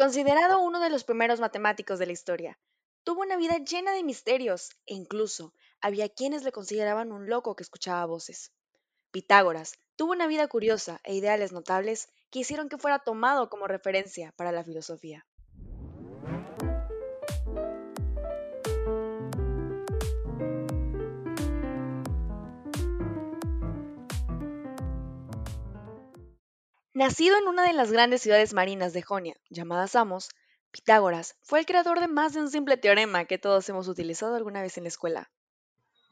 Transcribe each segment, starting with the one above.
Considerado uno de los primeros matemáticos de la historia, tuvo una vida llena de misterios e incluso había quienes le consideraban un loco que escuchaba voces. Pitágoras tuvo una vida curiosa e ideales notables que hicieron que fuera tomado como referencia para la filosofía. Nacido en una de las grandes ciudades marinas de Jonia, llamada Samos, Pitágoras fue el creador de más de un simple teorema que todos hemos utilizado alguna vez en la escuela.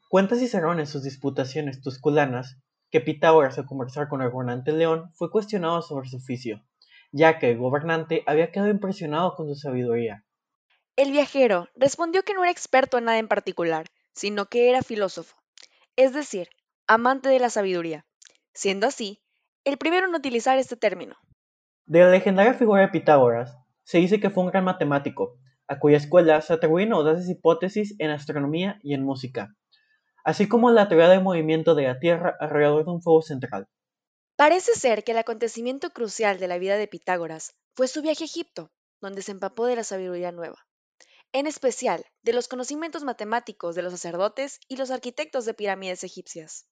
Cuenta Cicerón en sus disputaciones tusculanas que Pitágoras al conversar con el gobernante León fue cuestionado sobre su oficio, ya que el gobernante había quedado impresionado con su sabiduría. El viajero respondió que no era experto en nada en particular, sino que era filósofo, es decir, amante de la sabiduría. Siendo así, el primero en utilizar este término. De la legendaria figura de Pitágoras, se dice que fue un gran matemático, a cuya escuela se atribuyen audaces hipótesis en astronomía y en música, así como la teoría del movimiento de la Tierra alrededor de un fuego central. Parece ser que el acontecimiento crucial de la vida de Pitágoras fue su viaje a Egipto, donde se empapó de la sabiduría nueva, en especial de los conocimientos matemáticos de los sacerdotes y los arquitectos de pirámides egipcias.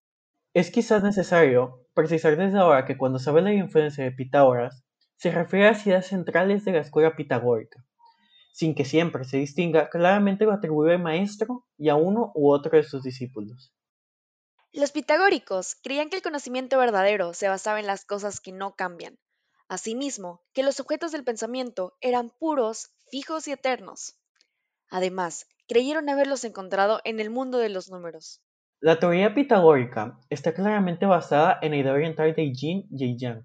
Es quizás necesario precisar desde ahora que cuando se habla de la influencia de Pitágoras, se refiere a las ideas centrales de la escuela pitagórica, sin que siempre se distinga claramente lo atribuido al maestro y a uno u otro de sus discípulos. Los pitagóricos creían que el conocimiento verdadero se basaba en las cosas que no cambian, asimismo que los objetos del pensamiento eran puros, fijos y eternos. Además, creyeron haberlos encontrado en el mundo de los números. La teoría pitagórica está claramente basada en la idea oriental de Yin y Yang.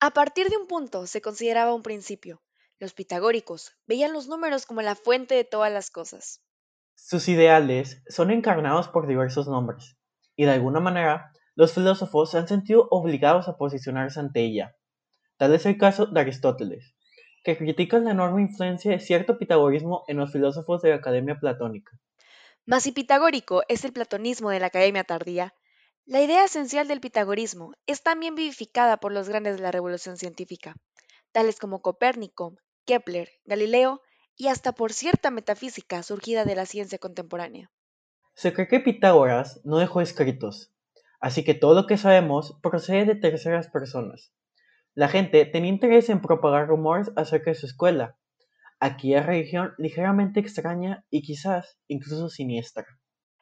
A partir de un punto se consideraba un principio. Los pitagóricos veían los números como la fuente de todas las cosas. Sus ideales son encarnados por diversos nombres, y de alguna manera los filósofos se han sentido obligados a posicionarse ante ella. Tal es el caso de Aristóteles, que critica la enorme influencia de cierto pitagorismo en los filósofos de la Academia Platónica. Mas si pitagórico es el platonismo de la Academia tardía, la idea esencial del pitagorismo es también vivificada por los grandes de la revolución científica, tales como Copérnico, Kepler, Galileo y hasta por cierta metafísica surgida de la ciencia contemporánea. Se cree que Pitágoras no dejó escritos, así que todo lo que sabemos procede de terceras personas. La gente tenía interés en propagar rumores acerca de su escuela, aquella religión ligeramente extraña y quizás incluso siniestra.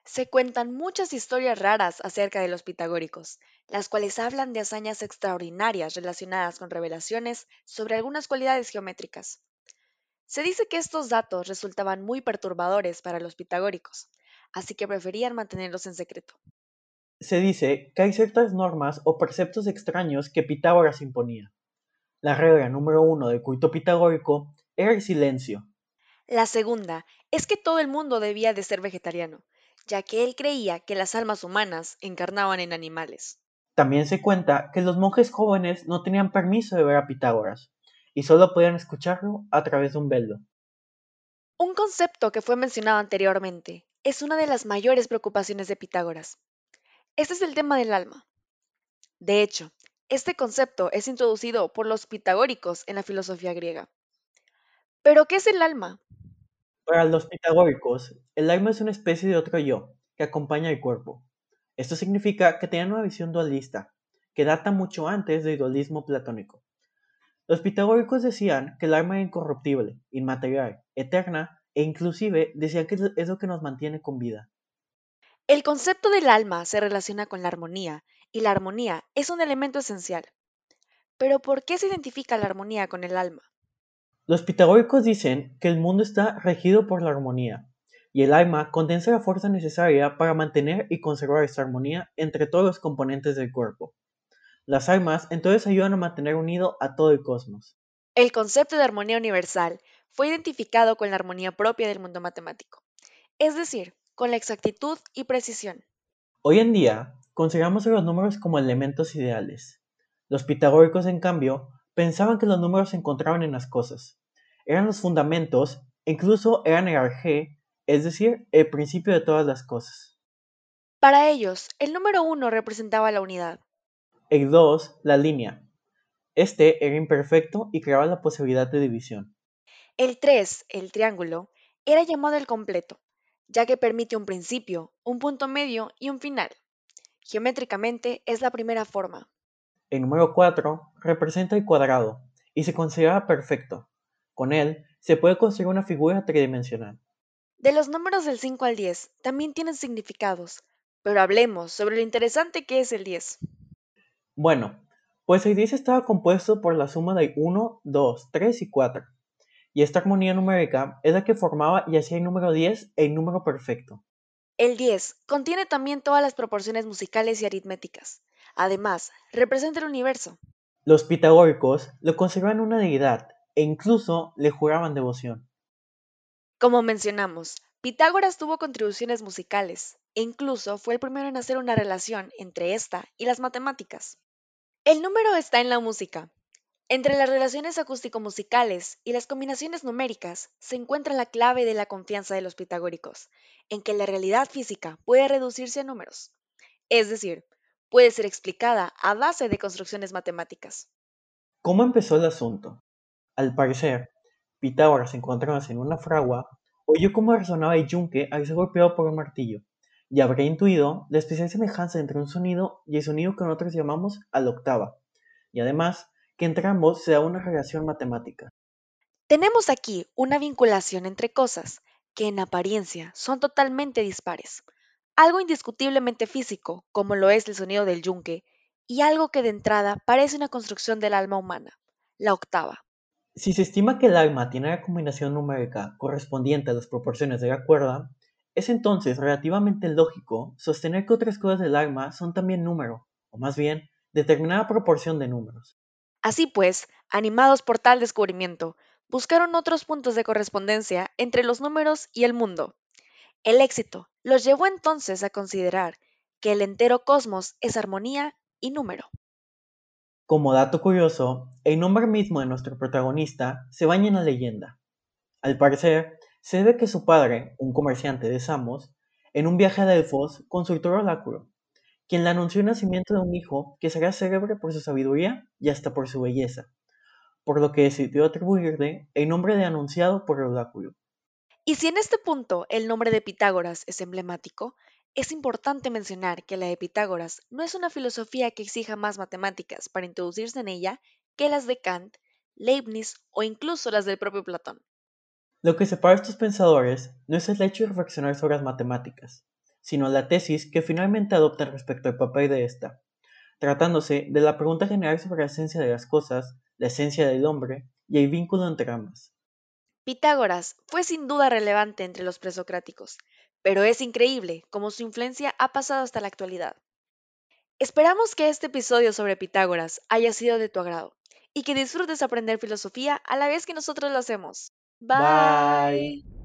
Se cuentan muchas historias raras acerca de los pitagóricos, las cuales hablan de hazañas extraordinarias relacionadas con revelaciones sobre algunas cualidades geométricas. Se dice que estos datos resultaban muy perturbadores para los pitagóricos, así que preferían mantenerlos en secreto. Se dice que hay ciertas normas o preceptos extraños que Pitágoras imponía. La regla número uno del culto pitagórico era el silencio. La segunda es que todo el mundo debía de ser vegetariano, ya que él creía que las almas humanas encarnaban en animales. También se cuenta que los monjes jóvenes no tenían permiso de ver a Pitágoras, y solo podían escucharlo a través de un velo. Un concepto que fue mencionado anteriormente es una de las mayores preocupaciones de Pitágoras. Este es el tema del alma. De hecho, este concepto es introducido por los pitagóricos en la filosofía griega. ¿Pero qué es el alma? Para los pitagóricos, el alma es una especie de otro yo que acompaña al cuerpo. Esto significa que tenían una visión dualista, que data mucho antes del dualismo platónico. Los pitagóricos decían que el alma era incorruptible, inmaterial, eterna e inclusive decían que es lo que nos mantiene con vida. El concepto del alma se relaciona con la armonía y la armonía es un elemento esencial. Pero ¿por qué se identifica la armonía con el alma? Los pitagóricos dicen que el mundo está regido por la armonía, y el alma condensa la fuerza necesaria para mantener y conservar esta armonía entre todos los componentes del cuerpo. Las almas entonces ayudan a mantener unido a todo el cosmos. El concepto de armonía universal fue identificado con la armonía propia del mundo matemático, es decir, con la exactitud y precisión. Hoy en día, consideramos a los números como elementos ideales. Los pitagóricos, en cambio, pensaban que los números se encontraban en las cosas, eran los fundamentos, incluso eran el arjé, es decir, el principio de todas las cosas. Para ellos, el número uno representaba la unidad. El 2, la línea. Este era imperfecto y creaba la posibilidad de división. El 3, el triángulo, era llamado el completo, ya que permite un principio, un punto medio y un final. Geométricamente es la primera forma. El número 4 representa el cuadrado y se considera perfecto. Con él se puede construir una figura tridimensional. De los números del 5 al 10 también tienen significados, pero hablemos sobre lo interesante que es el 10. Bueno, pues el 10 estaba compuesto por la suma de 1, 2, 3 y 4. Y esta armonía numérica es la que formaba y hacía el número 10 el número perfecto. El 10 contiene también todas las proporciones musicales y aritméticas. Además, representa el universo. Los pitagóricos lo consideraban una deidad e incluso le juraban devoción. Como mencionamos, Pitágoras tuvo contribuciones musicales e incluso fue el primero en hacer una relación entre esta y las matemáticas. El número está en la música. Entre las relaciones acústico-musicales y las combinaciones numéricas se encuentra la clave de la confianza de los pitagóricos, en que la realidad física puede reducirse a números, es decir, puede ser explicada a base de construcciones matemáticas. ¿Cómo empezó el asunto? Al parecer, Pitágoras, encontrándose en una fragua, oyó cómo resonaba el yunque al ser golpeado por un martillo, y habría intuido la especial semejanza entre un sonido y el sonido que nosotros llamamos a la octava, y además que entre ambos se da una relación matemática. Tenemos aquí una vinculación entre cosas que en apariencia son totalmente dispares, algo indiscutiblemente físico, como lo es el sonido del yunque, y algo que de entrada parece una construcción del alma humana, la octava. Si se estima que el alma tiene la combinación numérica correspondiente a las proporciones de la cuerda, es entonces relativamente lógico sostener que otras cosas del alma son también número, o más bien, determinada proporción de números. Así pues, animados por tal descubrimiento, buscaron otros puntos de correspondencia entre los números y el mundo. El éxito los llevó entonces a considerar que el entero cosmos es armonía y número. Como dato curioso, el nombre mismo de nuestro protagonista se baña en la leyenda. Al parecer, se debe que su padre, un comerciante de Samos, en un viaje a Delfos consultó al oráculo, quien le anunció el nacimiento de un hijo que sería célebre por su sabiduría y hasta por su belleza, por lo que decidió atribuirle el nombre de anunciado por el oráculo. Y si en este punto el nombre de Pitágoras es emblemático, es importante mencionar que la de Pitágoras no es una filosofía que exija más matemáticas para introducirse en ella que las de Kant, Leibniz o incluso las del propio Platón. Lo que separa a estos pensadores no es el hecho de reflexionar sobre las matemáticas, sino la tesis que finalmente adoptan respecto al papel de esta, tratándose de la pregunta general sobre la esencia de las cosas, la esencia del hombre y el vínculo entre ambas. Pitágoras fue sin duda relevante entre los presocráticos, pero es increíble cómo su influencia ha pasado hasta la actualidad. Esperamos que este episodio sobre Pitágoras haya sido de tu agrado y que disfrutes aprender filosofía a la vez que nosotros lo hacemos. Bye. Bye.